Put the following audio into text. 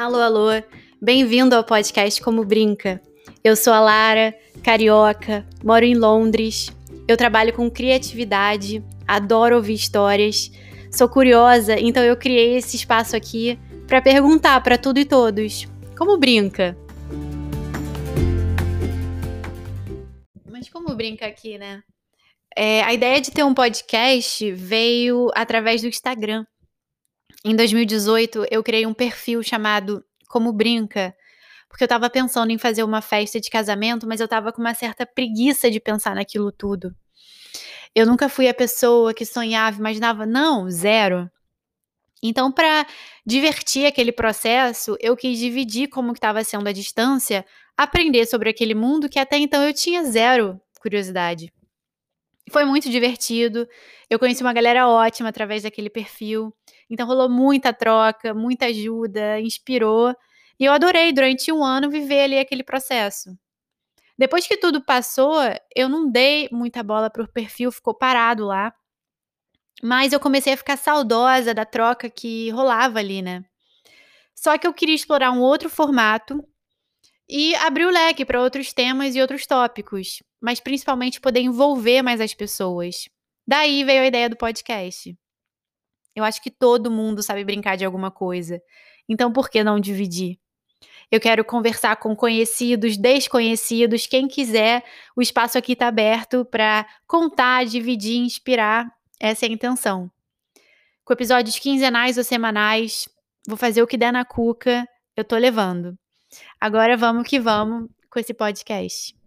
Alô, alô, bem-vindo ao podcast Como Brinca. Eu sou a Lara, carioca, moro em Londres, eu trabalho com criatividade, adoro ouvir histórias, sou curiosa, então eu criei esse espaço aqui para perguntar para tudo e todos: como brinca? Mas como brinca aqui, né? É, a ideia de ter um podcast veio através do Instagram. Em 2018, eu criei um perfil chamado Como Brinca, porque eu estava pensando em fazer uma festa de casamento, mas eu estava com uma certa preguiça de pensar naquilo tudo. Eu nunca fui a pessoa que sonhava, imaginava, não, zero. Então, para divertir aquele processo, eu quis dividir como estava sendo a distância, aprender sobre aquele mundo que até então eu tinha zero curiosidade. Foi muito divertido. Eu conheci uma galera ótima através daquele perfil. Então rolou muita troca, muita ajuda, inspirou. E eu adorei durante um ano viver ali aquele processo. Depois que tudo passou, eu não dei muita bola pro perfil, ficou parado lá. Mas eu comecei a ficar saudosa da troca que rolava ali, né? Só que eu queria explorar um outro formato e abrir o leque para outros temas e outros tópicos, mas principalmente poder envolver mais as pessoas. Daí veio a ideia do podcast. Eu acho que todo mundo sabe brincar de alguma coisa. Então por que não dividir? Eu quero conversar com conhecidos, desconhecidos, quem quiser. O espaço aqui está aberto para contar, dividir, inspirar. Essa é a intenção. Com episódios quinzenais ou semanais, vou fazer o que der na cuca, eu tô levando. Agora vamos que vamos com esse podcast.